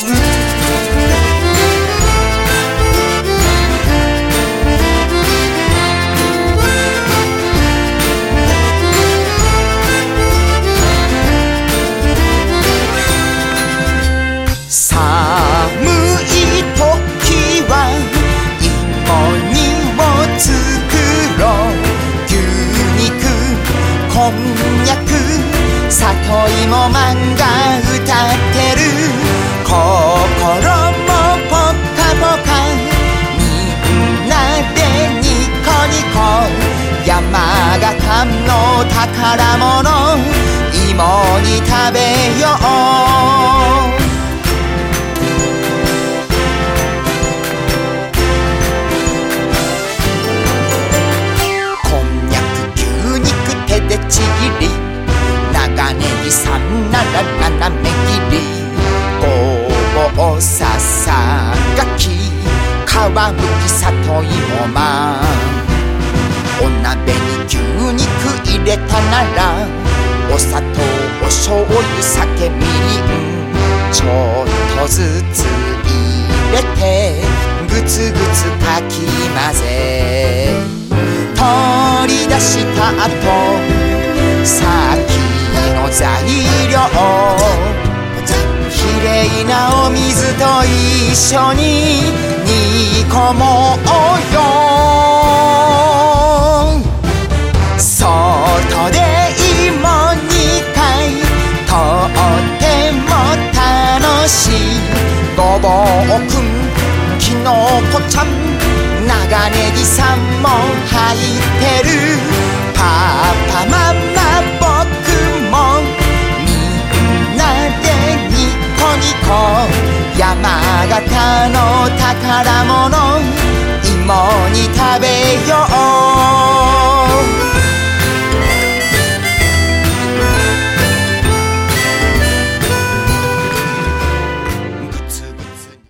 こんにゃく里芋マンが歌ってる宝物芋に食べよう。こんにゃく牛肉手でちぎり長ネギさんなら斜め切りごぼうささがき皮むき里芋まん。お鍋に牛肉入れたならお砂糖お醤油酒みりんちょっとずつ入れてぐつぐつかき混ぜ取り出した後さっきの材料きれいなお水と一緒に煮込もうよ。しごぼうくんきのこちゃん長ネギさんも入ってる。パパママ僕もみんなでニコニコ。山形の宝物。